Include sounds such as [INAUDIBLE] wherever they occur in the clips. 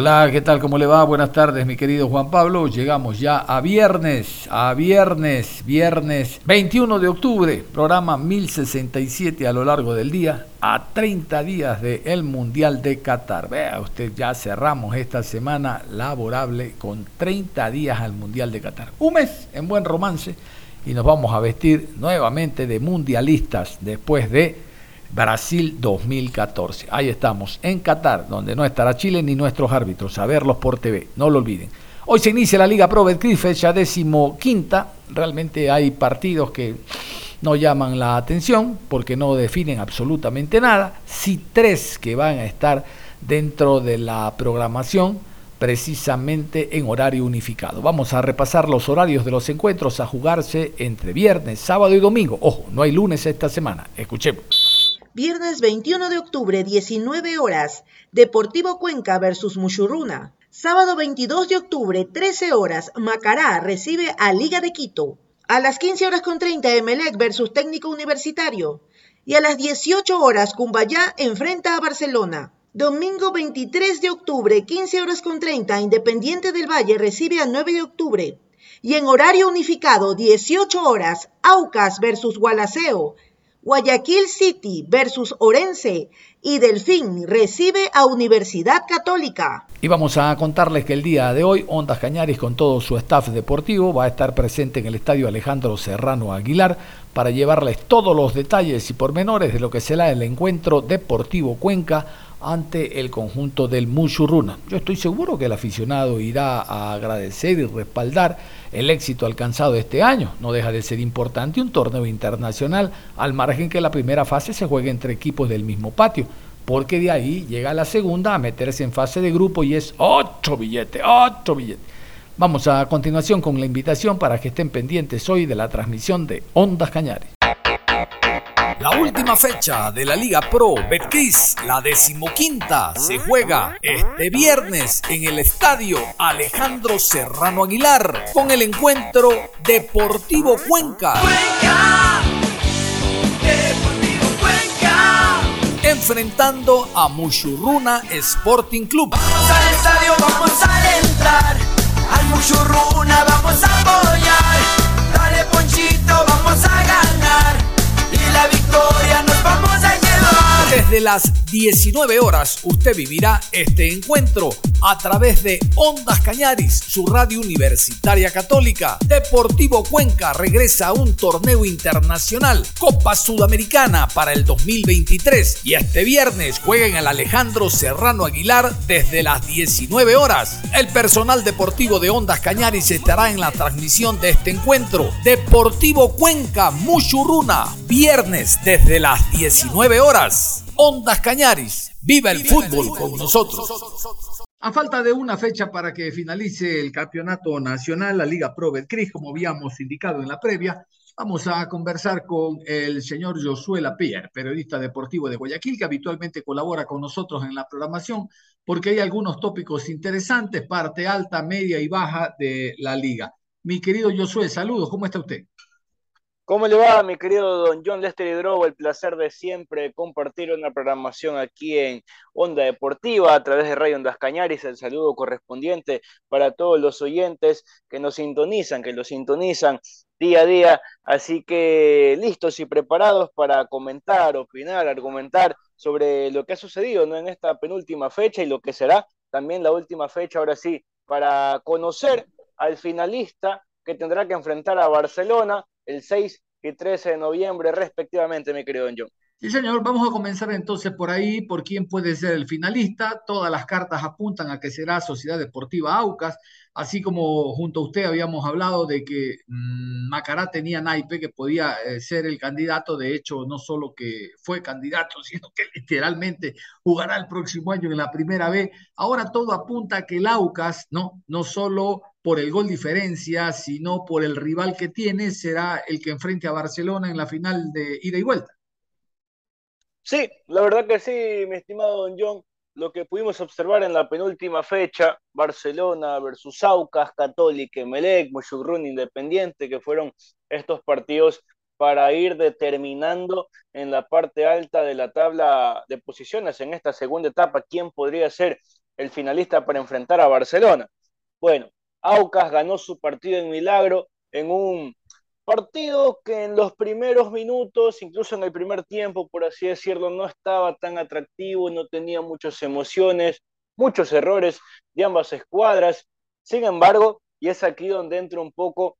Hola, ¿qué tal? ¿Cómo le va? Buenas tardes, mi querido Juan Pablo. Llegamos ya a viernes, a viernes, viernes 21 de octubre, programa 1067 a lo largo del día, a 30 días del Mundial de Qatar. Vea usted, ya cerramos esta semana laborable con 30 días al Mundial de Qatar. Un mes en buen romance y nos vamos a vestir nuevamente de mundialistas después de Brasil 2014. Ahí estamos, en Qatar, donde no estará Chile ni nuestros árbitros, a verlos por TV, no lo olviden. Hoy se inicia la Liga Pro Betcris, fecha décimo quinta. Realmente hay partidos que no llaman la atención porque no definen absolutamente nada. Sí tres que van a estar dentro de la programación precisamente en horario unificado. Vamos a repasar los horarios de los encuentros a jugarse entre viernes, sábado y domingo. Ojo, no hay lunes esta semana. Escuchemos. Viernes 21 de octubre, 19 horas, Deportivo Cuenca versus Muchurruna. Sábado 22 de octubre, 13 horas, Macará recibe a Liga de Quito. A las 15 horas con 30, Emelec versus Técnico Universitario. Y a las 18 horas, Cumbayá enfrenta a Barcelona. Domingo 23 de octubre, 15 horas con 30, Independiente del Valle recibe a 9 de octubre. Y en horario unificado, 18 horas, Aucas versus Gualaceo. Guayaquil City versus Orense y Delfín recibe a Universidad Católica. Y vamos a contarles que el día de hoy Ondas Cañaris con todo su staff deportivo va a estar presente en el Estadio Alejandro Serrano Aguilar para llevarles todos los detalles y pormenores de lo que será el encuentro deportivo Cuenca ante el conjunto del Muchurruna. Yo estoy seguro que el aficionado irá a agradecer y respaldar el éxito alcanzado este año. No deja de ser importante un torneo internacional, al margen que la primera fase se juegue entre equipos del mismo patio, porque de ahí llega la segunda a meterse en fase de grupo y es otro billete, otro billete. Vamos a continuación con la invitación para que estén pendientes hoy de la transmisión de Ondas Cañares. La última fecha de la Liga Pro Betcris, la decimoquinta, se juega este viernes en el estadio Alejandro Serrano Aguilar con el encuentro Deportivo Cuenca. Cuenca. Deportivo Cuenca. Enfrentando a Mushurruna Sporting Club. Vamos al estadio, vamos a alentar. Al Mushurruna vamos a apoyar. Desde las 19 horas usted vivirá este encuentro a través de Ondas Cañaris, su radio universitaria católica. Deportivo Cuenca regresa a un torneo internacional, Copa Sudamericana para el 2023 y este viernes juega en el Alejandro Serrano Aguilar desde las 19 horas. El personal deportivo de Ondas Cañaris estará en la transmisión de este encuentro. Deportivo Cuenca Muchurruna, viernes desde las 19 horas. Ondas Cañaris, viva el fútbol con nosotros. A falta de una fecha para que finalice el campeonato nacional, la Liga Pro Betcris, como habíamos indicado en la previa, vamos a conversar con el señor Josué Lapierre, periodista deportivo de Guayaquil, que habitualmente colabora con nosotros en la programación, porque hay algunos tópicos interesantes, parte alta, media y baja de la liga. Mi querido Josué, saludos, ¿cómo está usted? ¿Cómo le va, mi querido don John Lester Hidrobo? El placer de siempre compartir una programación aquí en Onda Deportiva a través de Radio Ondas Cañaris. El saludo correspondiente para todos los oyentes que nos sintonizan, que los sintonizan día a día. Así que listos y preparados para comentar, opinar, argumentar sobre lo que ha sucedido ¿no? en esta penúltima fecha y lo que será también la última fecha, ahora sí, para conocer al finalista que tendrá que enfrentar a Barcelona el 6 y 13 de noviembre respectivamente, mi querido John. Sí, señor, vamos a comenzar entonces por ahí, por quién puede ser el finalista. Todas las cartas apuntan a que será Sociedad Deportiva Aucas, así como junto a usted habíamos hablado de que mmm, Macará tenía naipe, que podía eh, ser el candidato, de hecho, no solo que fue candidato, [LAUGHS] sino que literalmente jugará el próximo año en la primera B. Ahora todo apunta a que el Aucas, ¿no? No solo por el gol diferencia, sino por el rival que tiene, será el que enfrente a Barcelona en la final de ida y vuelta. Sí, la verdad que sí, mi estimado Don John. Lo que pudimos observar en la penúltima fecha, Barcelona versus Aucas, Católica, Melec, Mushurrun Independiente, que fueron estos partidos para ir determinando en la parte alta de la tabla de posiciones en esta segunda etapa quién podría ser el finalista para enfrentar a Barcelona. Bueno, Aucas ganó su partido en Milagro en un Partido que en los primeros minutos, incluso en el primer tiempo, por así decirlo, no estaba tan atractivo, no tenía muchas emociones, muchos errores de ambas escuadras. Sin embargo, y es aquí donde entra un poco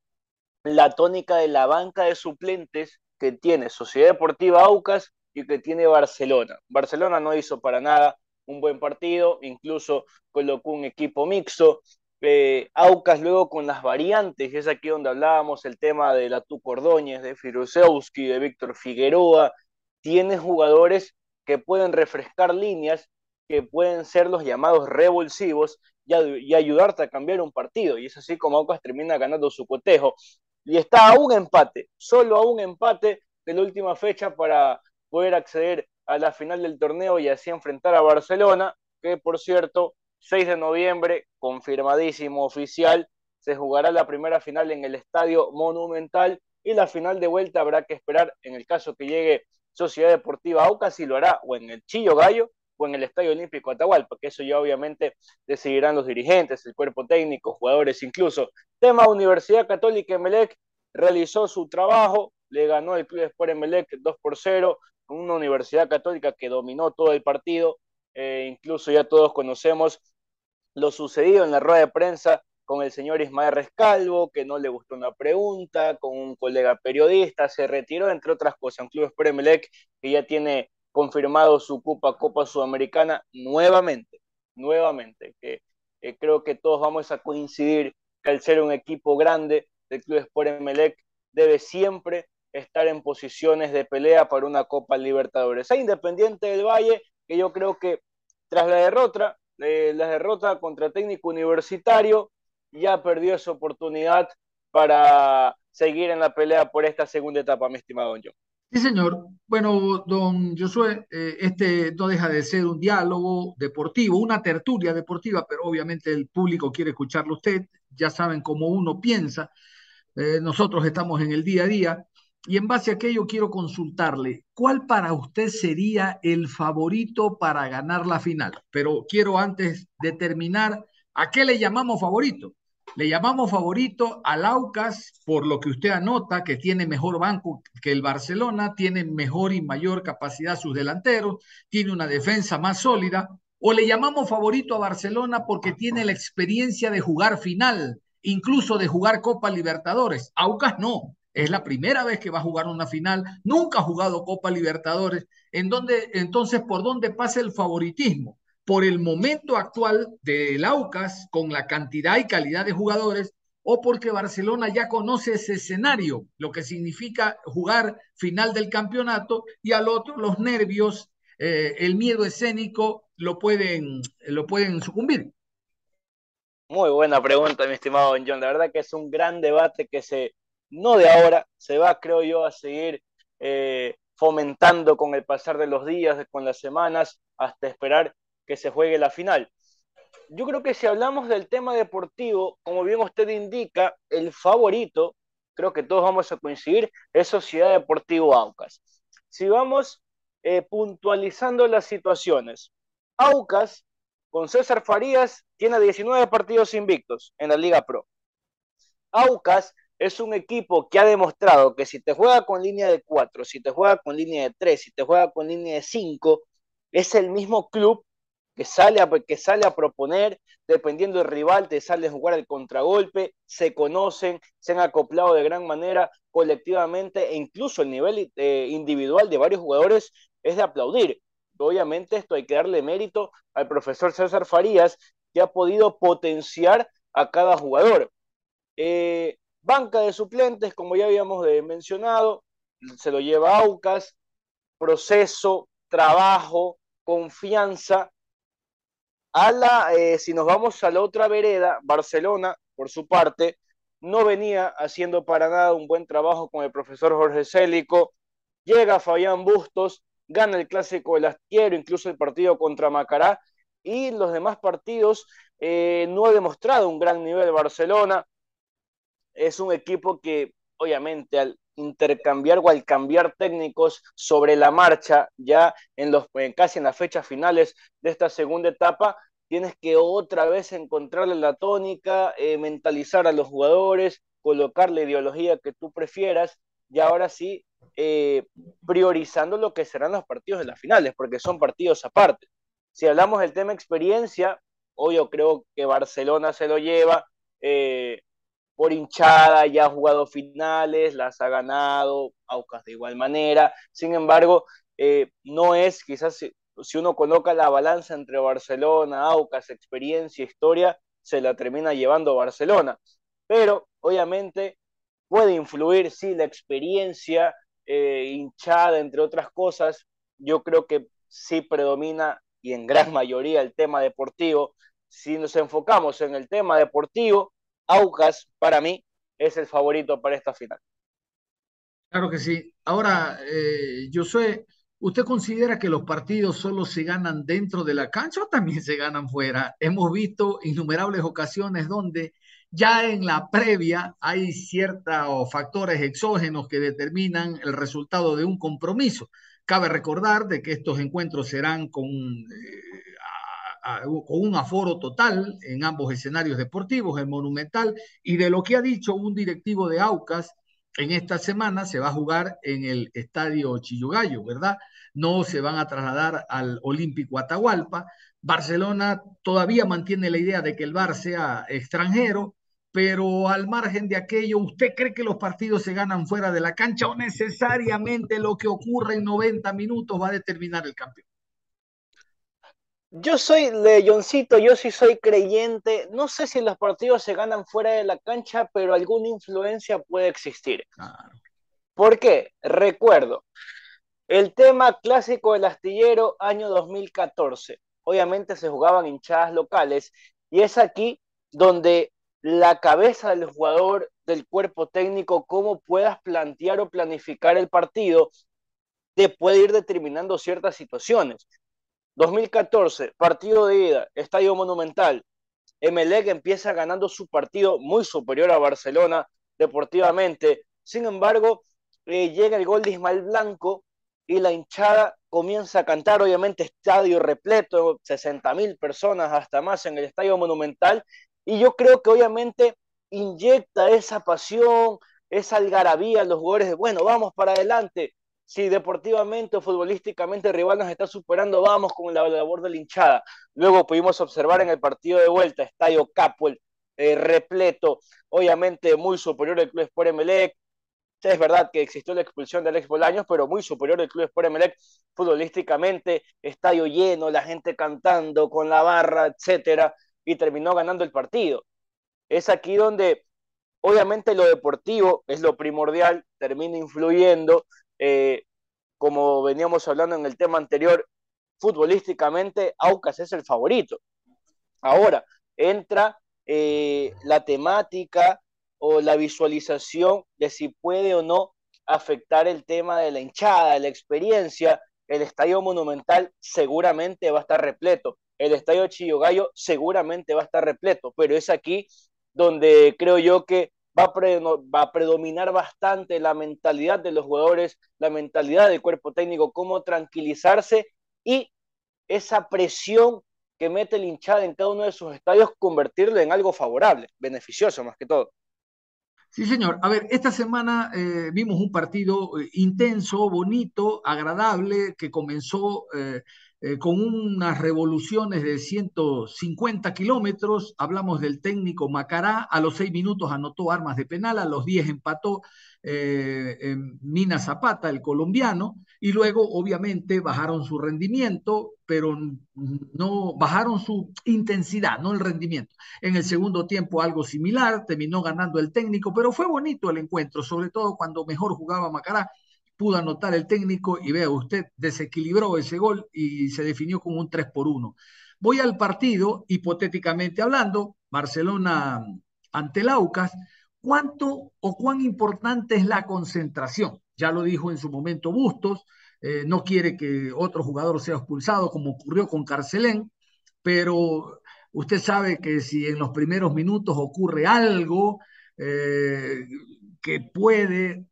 la tónica de la banca de suplentes que tiene Sociedad Deportiva Aucas y que tiene Barcelona. Barcelona no hizo para nada un buen partido, incluso colocó un equipo mixto, eh, Aucas luego con las variantes, es aquí donde hablábamos el tema de la Tucordóñez, de Firusewski, de Víctor Figueroa, tiene jugadores que pueden refrescar líneas, que pueden ser los llamados revulsivos y, y, ayudarte a cambiar un partido. Y es así como Aucas termina ganando su cotejo. Y está a un empate, solo a un empate de la última fecha para poder acceder a la final del torneo y así enfrentar a Barcelona, que por cierto 6 de noviembre, confirmadísimo oficial, se jugará la primera final en el Estadio Monumental y la final de vuelta habrá que esperar en el caso que llegue Sociedad Deportiva Aucas si lo hará o en el Chillo Gallo o en el Estadio Olímpico Atahualpa, que eso ya obviamente decidirán los dirigentes, el cuerpo técnico, jugadores incluso. Tema Universidad Católica Emelec realizó su trabajo, le ganó el Club Sport Emelec 2 por 0, con una Universidad Católica que dominó todo el partido, eh, incluso ya todos conocemos lo sucedido en la rueda de prensa con el señor Ismael Rescalvo, que no le gustó una pregunta, con un colega periodista, se retiró, entre otras cosas, un club Premelec que ya tiene confirmado su Copa Copa Sudamericana nuevamente, nuevamente, que creo que todos vamos a coincidir que al ser un equipo grande del Club Sport debe siempre estar en posiciones de pelea para una Copa Libertadores. A Independiente del Valle, que yo creo que tras la derrota, eh, la derrota contra técnico universitario, ya perdió esa oportunidad para seguir en la pelea por esta segunda etapa, mi estimado Don John. Sí, señor. Bueno, don Josué, eh, este no deja de ser un diálogo deportivo, una tertulia deportiva, pero obviamente el público quiere escucharlo usted. Ya saben cómo uno piensa. Eh, nosotros estamos en el día a día y en base a aquello quiero consultarle, ¿cuál para usted sería el favorito para ganar la final? Pero quiero antes determinar a qué le llamamos favorito. Le llamamos favorito al Aucas por lo que usted anota, que tiene mejor banco que el Barcelona, tiene mejor y mayor capacidad sus delanteros, tiene una defensa más sólida, o le llamamos favorito a Barcelona porque tiene la experiencia de jugar final, incluso de jugar Copa Libertadores. Aucas no, es la primera vez que va a jugar una final, nunca ha jugado Copa Libertadores, en donde, entonces, ¿por dónde pasa el favoritismo? Por el momento actual del Aucas, con la cantidad y calidad de jugadores, o porque Barcelona ya conoce ese escenario, lo que significa jugar final del campeonato, y al otro los nervios, eh, el miedo escénico lo pueden, lo pueden sucumbir. Muy buena pregunta, mi estimado John. La verdad que es un gran debate que se, no de ahora, se va, creo yo, a seguir eh, fomentando con el pasar de los días, con las semanas, hasta esperar que se juegue la final. Yo creo que si hablamos del tema deportivo, como bien usted indica, el favorito, creo que todos vamos a coincidir, es Sociedad Deportivo Aucas. Si vamos eh, puntualizando las situaciones, Aucas con César Farías tiene 19 partidos invictos en la Liga Pro. Aucas es un equipo que ha demostrado que si te juega con línea de 4, si te juega con línea de 3, si te juega con línea de 5, es el mismo club que sale, a, que sale a proponer, dependiendo del rival, te sale a jugar el contragolpe, se conocen, se han acoplado de gran manera colectivamente e incluso el nivel eh, individual de varios jugadores es de aplaudir. Obviamente esto hay que darle mérito al profesor César Farías, que ha podido potenciar a cada jugador. Eh, banca de suplentes, como ya habíamos mencionado, se lo lleva Aucas, proceso, trabajo, confianza. A eh, si nos vamos a la otra vereda, Barcelona, por su parte, no venía haciendo para nada un buen trabajo con el profesor Jorge Célico. Llega Fabián Bustos, gana el clásico del Astillero, incluso el partido contra Macará, y los demás partidos eh, no ha demostrado un gran nivel Barcelona. Es un equipo que, obviamente, al intercambiar o al cambiar técnicos sobre la marcha, ya en los, casi en las fechas finales de esta segunda etapa, tienes que otra vez encontrarle la tónica, eh, mentalizar a los jugadores, colocar la ideología que tú prefieras, y ahora sí, eh, priorizando lo que serán los partidos de las finales, porque son partidos aparte. Si hablamos del tema experiencia, hoy yo creo que Barcelona se lo lleva, eh, por hinchada, ya ha jugado finales, las ha ganado, Aucas de igual manera. Sin embargo, eh, no es quizás si, uno coloca la balanza entre Barcelona, Aucas, experiencia, historia, se la termina llevando Barcelona. Pero obviamente puede influir, sí, la experiencia, eh, hinchada, entre otras cosas. Yo creo que sí predomina y en gran mayoría el tema deportivo. Si nos enfocamos en el tema deportivo, Aucas, para mí, es el favorito para esta final. Claro que sí. Ahora, eh, ¿usted considera que los partidos solo se ganan dentro de la cancha o también se ganan fuera? Hemos visto innumerables ocasiones donde ya en la previa hay ciertos factores exógenos que determinan el resultado de un compromiso. Cabe recordar de que estos encuentros serán con eh, con un aforo total en ambos escenarios deportivos, el Monumental, y de lo que ha dicho un directivo de Aucas, en esta semana se va a jugar en el Estadio Chillogallo, ¿verdad? No se van a trasladar al Olímpico Atahualpa. Barcelona todavía mantiene la idea de que el bar sea extranjero, pero al margen de aquello, ¿usted cree que los partidos se ganan fuera de la cancha o necesariamente lo que ocurre en 90 minutos va a determinar el campeón? Yo soy leyoncito, yo sí soy creyente. No sé si los partidos se ganan fuera de la cancha, pero alguna influencia puede existir. ¿Por qué? Recuerdo, el tema clásico del astillero año 2014. Obviamente se jugaban hinchadas locales y es aquí donde la cabeza del jugador, del cuerpo técnico, cómo puedas plantear o planificar el partido, te puede ir determinando ciertas situaciones. 2014, partido de ida, Estadio Monumental. Emelec empieza ganando su partido muy superior a Barcelona deportivamente. Sin embargo, eh, llega el gol de Ismael Blanco y la hinchada comienza a cantar, obviamente estadio repleto, 60 mil personas hasta más en el Estadio Monumental. Y yo creo que obviamente inyecta esa pasión, esa algarabía a los jugadores de, bueno, vamos para adelante si deportivamente o futbolísticamente el rival nos está superando, vamos con la labor de la hinchada. Luego pudimos observar en el partido de vuelta, Estadio Capuel, eh, repleto, obviamente muy superior el Club Sport Emelec. Es verdad que existió la expulsión de Alex Bolaños, pero muy superior el Club Sport Emelec futbolísticamente, estadio lleno, la gente cantando con la barra, etcétera, y terminó ganando el partido. Es aquí donde obviamente lo deportivo es lo primordial, termina influyendo, eh, como veníamos hablando en el tema anterior, futbolísticamente Aucas es el favorito. Ahora, entra eh, la temática o la visualización de si puede o no afectar el tema de la hinchada, la experiencia. El estadio monumental seguramente va a estar repleto. El estadio Chillogallo seguramente va a estar repleto, pero es aquí donde creo yo que va a, predominar bastante la mentalidad de los jugadores, la mentalidad del cuerpo técnico, cómo tranquilizarse y esa presión que mete el hinchada en cada uno de sus estadios, convertirlo en algo favorable, beneficioso más que todo. Sí, señor. A ver, esta semana eh, vimos un partido eh, intenso, bonito, agradable, que comenzó eh, eh, con unas revoluciones de 150 kilómetros. Hablamos del técnico Macará, a los seis minutos anotó armas de penal, a los diez empató eh, Mina Zapata, el colombiano, y luego obviamente bajaron su rendimiento, pero no bajaron su intensidad, no el rendimiento. En el segundo tiempo algo similar, terminó ganando el técnico, pero fue bonito el encuentro, sobre todo cuando mejor jugaba Macará pudo anotar el técnico y vea, usted desequilibró ese gol y se definió como un 3 por 1. Voy al partido, hipotéticamente hablando, Barcelona ante Laucas, ¿cuánto o cuán importante es la concentración? Ya lo dijo en su momento Bustos, eh, no quiere que otro jugador sea expulsado como ocurrió con Carcelén, pero usted sabe que si en los primeros minutos ocurre algo eh, que puede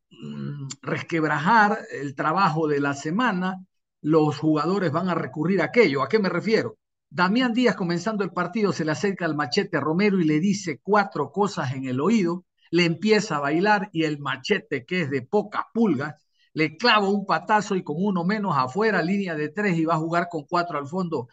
resquebrajar el trabajo de la semana, los jugadores van a recurrir a aquello. ¿A qué me refiero? Damián Díaz, comenzando el partido, se le acerca al machete a Romero y le dice cuatro cosas en el oído, le empieza a bailar y el machete, que es de pocas pulgas, le clava un patazo y con uno menos afuera, línea de tres y va a jugar con cuatro al fondo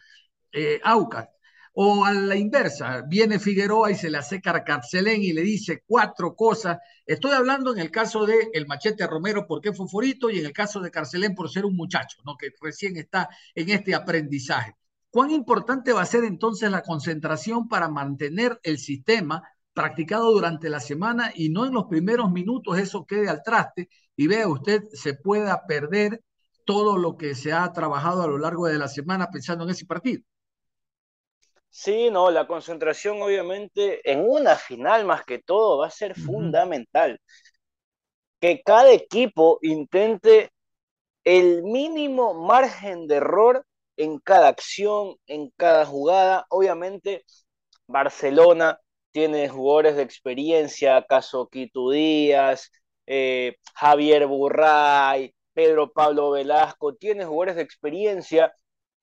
eh, Aucas. O a la inversa, viene Figueroa y se le acerca a Carcelén y le dice cuatro cosas. Estoy hablando en el caso de el Machete Romero porque fue forito y en el caso de Carcelén por ser un muchacho, ¿no? que recién está en este aprendizaje. ¿Cuán importante va a ser entonces la concentración para mantener el sistema practicado durante la semana y no en los primeros minutos eso quede al traste y vea usted se pueda perder todo lo que se ha trabajado a lo largo de la semana pensando en ese partido? Sí, no, la concentración obviamente en una final más que todo va a ser fundamental. Que cada equipo intente el mínimo margen de error en cada acción, en cada jugada. Obviamente, Barcelona tiene jugadores de experiencia, caso Quito Díaz, eh, Javier Burray, Pedro Pablo Velasco, tiene jugadores de experiencia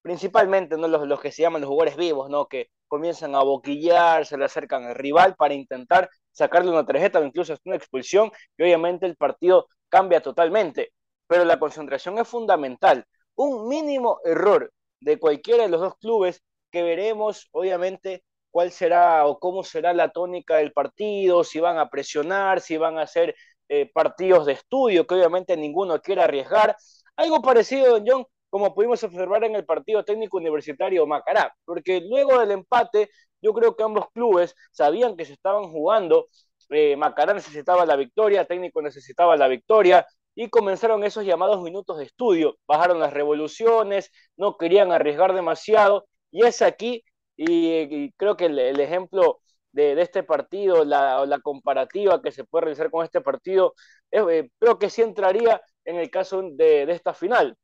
principalmente ¿no? los, los que se llaman los jugadores vivos, ¿no? que comienzan a boquillar, se le acercan al rival para intentar sacarle una tarjeta o incluso una expulsión, y obviamente el partido cambia totalmente. Pero la concentración es fundamental. Un mínimo error de cualquiera de los dos clubes que veremos, obviamente, cuál será o cómo será la tónica del partido, si van a presionar, si van a hacer eh, partidos de estudio, que obviamente ninguno quiere arriesgar. Algo parecido, don John, como pudimos observar en el partido técnico universitario Macará, porque luego del empate yo creo que ambos clubes sabían que se estaban jugando, eh, Macará necesitaba la victoria, técnico necesitaba la victoria, y comenzaron esos llamados minutos de estudio, bajaron las revoluciones, no querían arriesgar demasiado, y es aquí, y, creo que el, ejemplo de, este partido, la, la, comparativa que se puede realizar con este partido, eh, creo que sí entraría en el caso de esta final,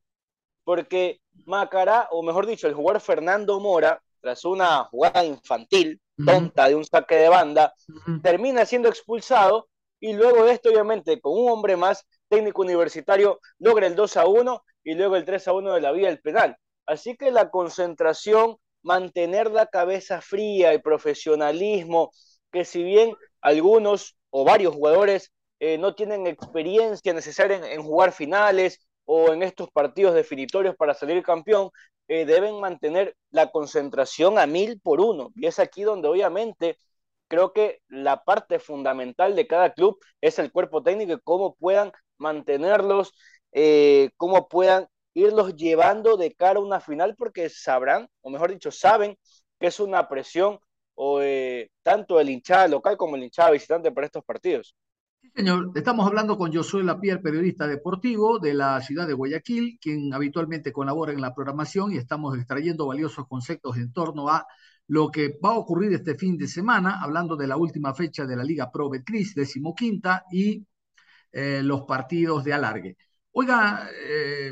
porque Macará, o mejor dicho, el jugador Fernando Mora, tras una jugada infantil, tonta de un saque de banda, termina siendo expulsado y luego de esto, obviamente, con un hombre más, técnico universitario, logra el 2 a 1 y luego el 3 a 1 de la vía del penal. Así que la concentración, mantener la cabeza fría, el profesionalismo, que si bien algunos o varios jugadores eh, no tienen experiencia necesaria en jugar finales, o en estos partidos definitorios para salir campeón, eh, deben mantener la concentración a mil por uno. Y es aquí donde obviamente creo que la parte fundamental de cada club es el cuerpo técnico y cómo puedan mantenerlos, eh, cómo puedan irlos llevando de cara a una final, porque sabrán, o mejor dicho, saben que es una presión o, eh, tanto el hinchada local como el hinchada visitante para estos partidos. Señor, estamos hablando con Josué Lapierre, periodista deportivo de la ciudad de Guayaquil, quien habitualmente colabora en la programación y estamos extrayendo valiosos conceptos en torno a lo que va a ocurrir este fin de semana, hablando de la última fecha de la Liga Pro Betcris, decimoquinta, y eh, los partidos de alargue. Oiga, eh,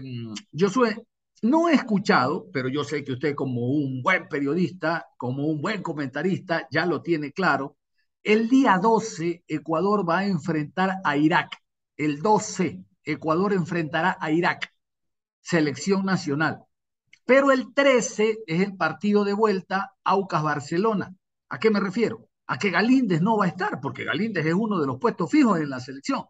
Josué, no he escuchado, pero yo sé que usted como un buen periodista, como un buen comentarista, ya lo tiene claro, el día 12, Ecuador va a enfrentar a Irak. El 12, Ecuador enfrentará a Irak, selección nacional. Pero el 13 es el partido de vuelta Aucas-Barcelona. ¿A qué me refiero? A que Galíndez no va a estar, porque Galíndez es uno de los puestos fijos en la selección.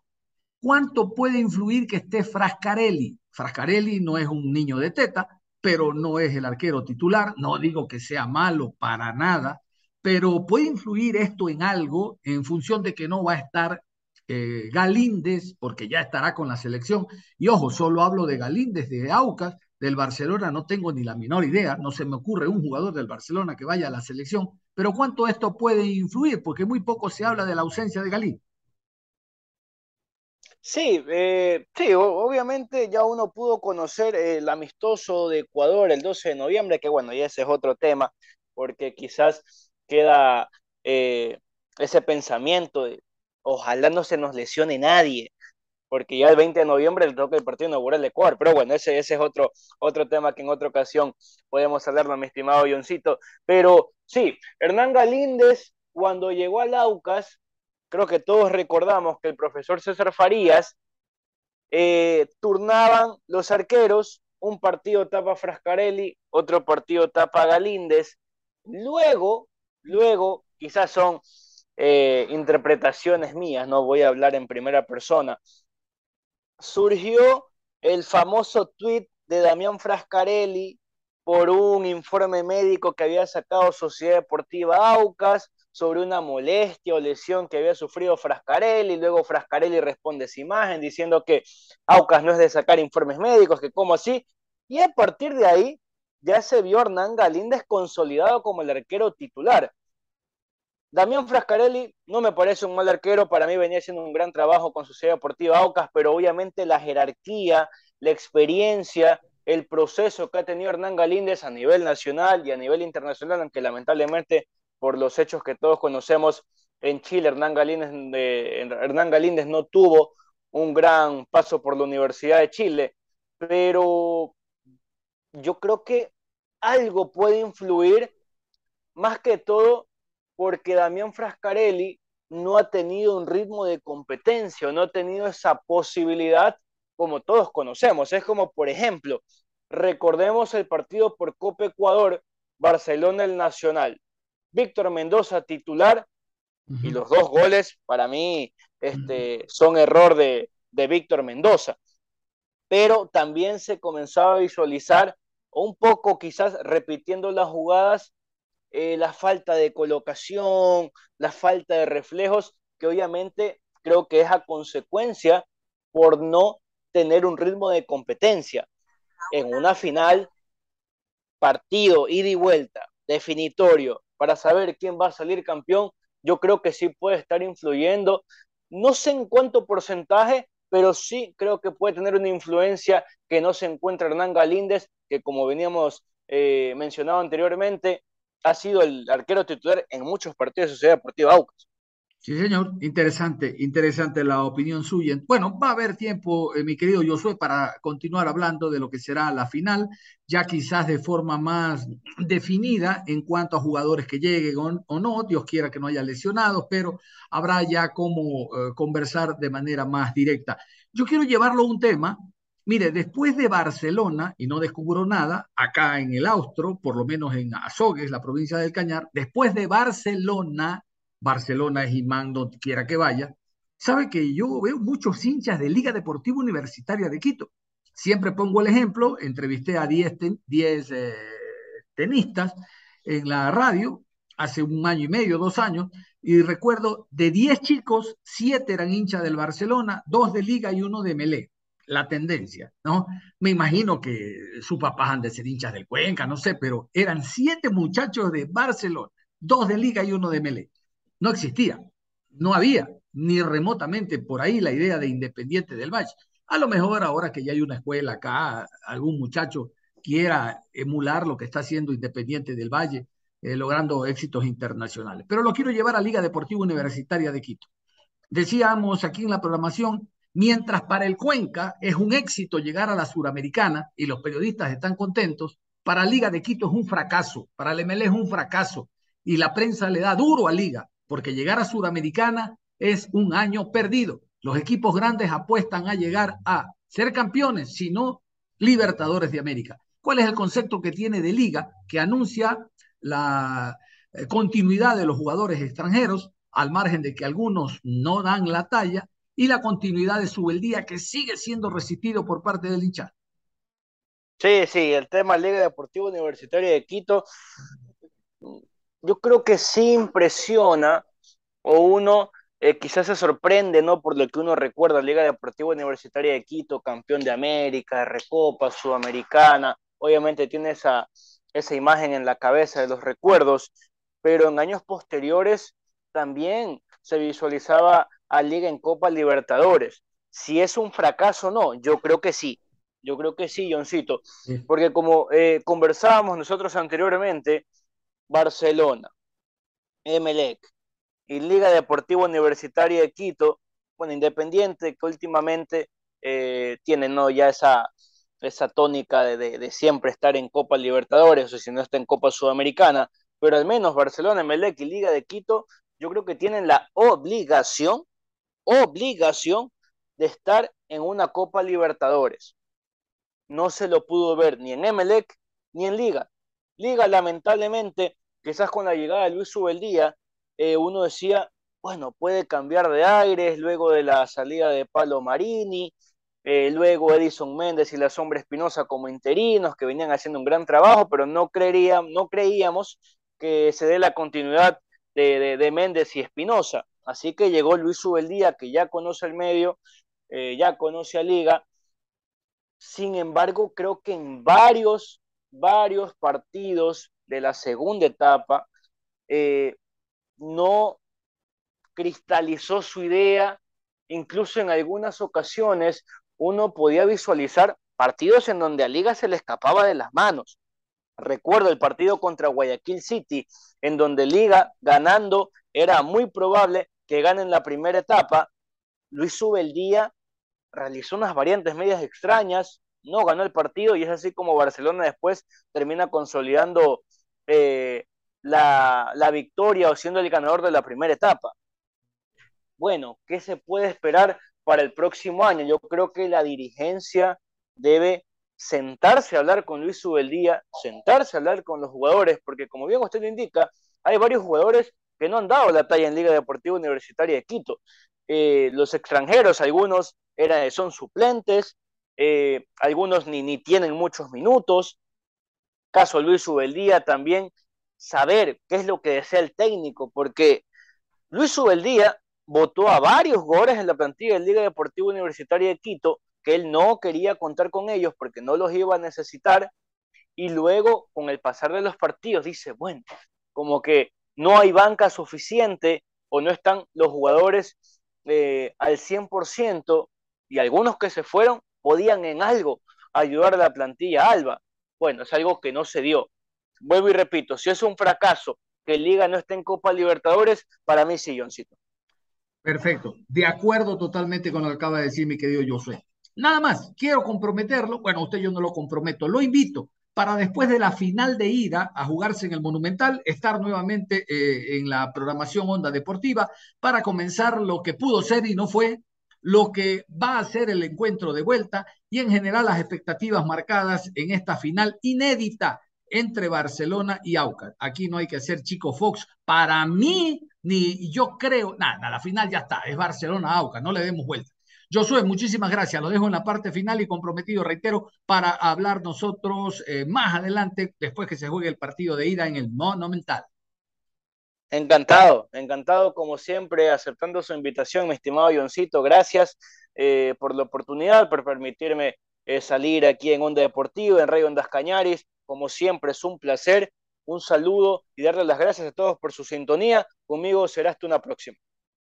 ¿Cuánto puede influir que esté Frascarelli? Frascarelli no es un niño de teta, pero no es el arquero titular. No digo que sea malo para nada, pero puede influir esto en algo en función de que no va a estar eh, Galíndez, porque ya estará con la selección. Y ojo, solo hablo de Galíndez, de Aucas, del Barcelona, no tengo ni la menor idea, no se me ocurre un jugador del Barcelona que vaya a la selección, pero ¿cuánto esto puede influir? Porque muy poco se habla de la ausencia de Galíndez. Sí, eh, sí, obviamente ya uno pudo conocer el amistoso de Ecuador el 12 de noviembre, que bueno, ya ese es otro tema, porque quizás queda eh, ese pensamiento de ojalá no se nos lesione nadie, porque ya el 20 de noviembre le toca el partido inaugural de Ecuador, pero bueno, ese, ese es otro, otro tema que en otra ocasión podemos hablarlo, mi estimado Johncito, pero sí, Hernán Galíndez, cuando llegó al Aucas, creo que todos recordamos que el profesor César Farías eh, turnaban los arqueros, un partido tapa Frascarelli, otro partido tapa Galíndez, luego, luego, quizás son eh, interpretaciones mías, no voy a hablar en primera persona, surgió el famoso tweet de Damián Frascarelli por un informe médico que había sacado Sociedad Deportiva Aucas sobre una molestia o lesión que había sufrido Frascarelli, luego Frascarelli responde esa imagen diciendo que Aucas no es de sacar informes médicos, que como así, y a partir de ahí ya se vio Hernán Galíndez consolidado como el arquero titular. Damián Frascarelli no me parece un mal arquero, para mí venía haciendo un gran trabajo con Sociedad Deportiva Aucas, pero obviamente la jerarquía, la experiencia, el proceso que ha tenido Hernán Galíndez a nivel nacional y a nivel internacional, aunque lamentablemente por los hechos que todos conocemos en Chile, Hernán Galíndez, Hernán Galíndez no tuvo un gran paso por la Universidad de Chile, pero yo creo que algo puede influir más que todo porque Damián Frascarelli no ha tenido un ritmo de competencia, no ha tenido esa posibilidad como todos conocemos. Es como, por ejemplo, recordemos el partido por Copa Ecuador, Barcelona el Nacional. Víctor Mendoza titular y los dos goles para mí este, son error de, de Víctor Mendoza. Pero también se comenzaba a visualizar un poco quizás repitiendo las jugadas eh, la falta de colocación, la falta de reflejos, que obviamente creo que es a consecuencia por no tener un ritmo de competencia. En una final, partido, ida y vuelta, definitorio, para saber quién va a salir campeón, yo creo que sí puede estar influyendo. No sé en cuánto porcentaje, pero sí creo que puede tener una influencia que no se encuentra Hernán Galíndez, que como veníamos eh, mencionado anteriormente, ha sido el arquero titular en muchos partidos de Sociedad Deportiva Aucas. Sí, señor, interesante, interesante la opinión suya. Bueno, va a haber tiempo, eh, mi querido Josué, para continuar hablando de lo que será la final, ya quizás de forma más definida en cuanto a jugadores que lleguen o, no, Dios quiera que no haya lesionados, pero habrá ya como eh, conversar de manera más directa. Yo quiero llevarlo a un tema Mire, después de Barcelona, y no descubro nada, acá en el Austro, por lo menos en Azogues, la provincia del Cañar, después de Barcelona, Barcelona es imán donde quiera que vaya, sabe que yo veo muchos hinchas de Liga Deportiva Universitaria de Quito. Siempre pongo el ejemplo, entrevisté a 10 eh, tenistas en la radio hace un año y medio, dos años, y recuerdo de 10 chicos, 7 eran hinchas del Barcelona, 2 de Liga y uno de Melé la tendencia, ¿no? Me imagino que sus papás han de ser hinchas del Cuenca, no sé, pero eran siete muchachos de Barcelona, dos de Liga y uno de Melé. No existía, no había ni remotamente por ahí la idea de Independiente del Valle. A lo mejor ahora que ya hay una escuela acá, algún muchacho quiera emular lo que está haciendo Independiente del Valle, eh, logrando éxitos internacionales. Pero lo quiero llevar a Liga Deportiva Universitaria de Quito. Decíamos aquí en la programación Mientras para el Cuenca es un éxito llegar a la Suramericana y los periodistas están contentos, para Liga de Quito es un fracaso, para el ML es un fracaso y la prensa le da duro a Liga, porque llegar a Suramericana es un año perdido. Los equipos grandes apuestan a llegar a ser campeones, si no Libertadores de América. ¿Cuál es el concepto que tiene de Liga que anuncia la eh, continuidad de los jugadores extranjeros, al margen de que algunos no dan la talla, y la continuidad de su día que sigue siendo resistido por parte del hincha. Sí, sí, el tema Liga Deportiva Universitaria de Quito, yo creo que sí impresiona o uno eh, quizás se sorprende, ¿no? Por lo que uno recuerda, Liga Deportiva Universitaria de Quito, campeón de América, Recopa, Sudamericana, obviamente tiene esa, esa imagen en la cabeza de los recuerdos, pero en años posteriores también se visualizaba a Liga en Copa Libertadores. Si es un fracaso o no, yo creo que sí. Yo creo que sí, Johncito. Porque como eh, conversábamos nosotros anteriormente, Barcelona, Emelec y Liga Deportiva Universitaria de Quito, bueno, Independiente, que últimamente eh, tiene ¿no? ya esa, esa tónica de, siempre estar en Copa Libertadores, o si no está en Copa Sudamericana, pero al menos Barcelona, Emelec y Liga de Quito, yo creo que tienen la obligación, obligación de estar en una Copa Libertadores. No se lo pudo ver ni en Emelec ni en Liga. Liga, lamentablemente, quizás con la llegada de Luis Ubeldía, eh, uno decía, bueno, puede cambiar de aires luego de la salida de Palo Marini, eh, luego Edison Méndez y la Sombra Espinosa como interinos que venían haciendo un gran trabajo, pero no, creeríamos, no creíamos que se dé la continuidad de, Méndez y Espinosa. Así que llegó Luis Ubeldía, que ya conoce el medio, eh, ya conoce a Liga. Sin embargo, creo que en varios, varios partidos de la segunda etapa, eh, no cristalizó su idea, incluso en algunas ocasiones uno podía visualizar partidos en donde a Liga se le escapaba de las manos. Recuerdo el partido contra Guayaquil City, en donde Liga ganando era muy probable que gane en la primera etapa. Luis Subeldía realizó unas variantes medias extrañas, no ganó el partido y es así como Barcelona después termina consolidando eh, la, la victoria o siendo el ganador de la primera etapa. Bueno, ¿qué se puede esperar para el próximo año? Yo creo que la dirigencia debe sentarse a hablar con Luis Subeldía, sentarse a hablar con los jugadores, porque como bien usted indica, hay varios jugadores que no han dado la talla en Liga Deportiva Universitaria de Quito. Eh, los extranjeros, algunos eran, son suplentes, eh, algunos ni, ni tienen muchos minutos. Caso Luis Subeldía también, saber qué es lo que desea el técnico, porque Luis Subeldía votó a varios jugadores en la plantilla de Liga Deportiva Universitaria de Quito que él no quería contar con ellos porque no los iba a necesitar y luego con el pasar de los partidos dice, bueno, como que no hay banca suficiente o no están los jugadores eh, al 100% y algunos que se fueron podían en algo ayudar a la plantilla Alba. Bueno, es algo que no se dio. Vuelvo y repito, si es un fracaso que Liga no esté en Copa Libertadores, para mí sí, Johncito. Perfecto. De acuerdo totalmente con lo que acaba de decir mi querido Josué. Nada más, quiero comprometerlo. Bueno, usted yo no lo comprometo, lo invito para después de la final de ida a jugarse en el Monumental, estar nuevamente eh, en la programación Onda Deportiva para comenzar lo que pudo ser y no fue, lo que va a ser el encuentro de vuelta y en general las expectativas marcadas en esta final inédita entre Barcelona y Aucas. Aquí no hay que hacer chico Fox. Para mí, ni yo creo, nada, la final ya está, es Barcelona-Aucas, no le demos vuelta. Josué, muchísimas gracias. Lo dejo en la parte final y comprometido, reitero, para hablar nosotros eh, más adelante, después que se juegue el partido de ida en el Monumental. Encantado, encantado como siempre, aceptando su invitación, mi estimado Ioncito. Gracias eh, por la oportunidad, por permitirme eh, salir aquí en Onda Deportiva, en Radio Ondas Cañaris. Como siempre, es un placer, un saludo y darle las gracias a todos por su sintonía. Conmigo será hasta una próxima.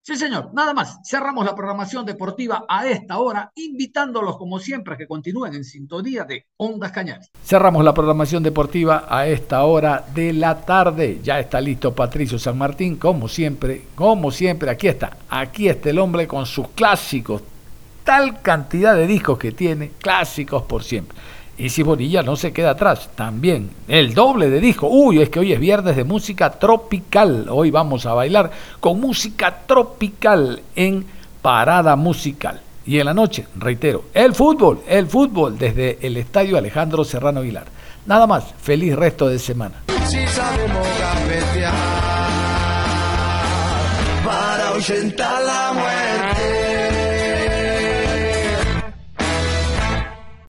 Sí, señor, nada más. Cerramos la programación deportiva a esta hora, invitándolos como siempre a que continúen en sintonía de Ondas Cañares. Cerramos la programación deportiva a esta hora de la tarde. Ya está listo Patricio San Martín, como siempre, como siempre, aquí está, aquí está el hombre con sus clásicos, tal cantidad de discos que tiene, clásicos por siempre. Y si Bonilla no se queda atrás, también el doble de disco. Uy, es que hoy es viernes de música tropical. Hoy vamos a bailar con música tropical en Parada Musical. Y en la noche, reitero, el fútbol, el fútbol desde el Estadio Alejandro Serrano Aguilar. Nada más, feliz resto de semana. para la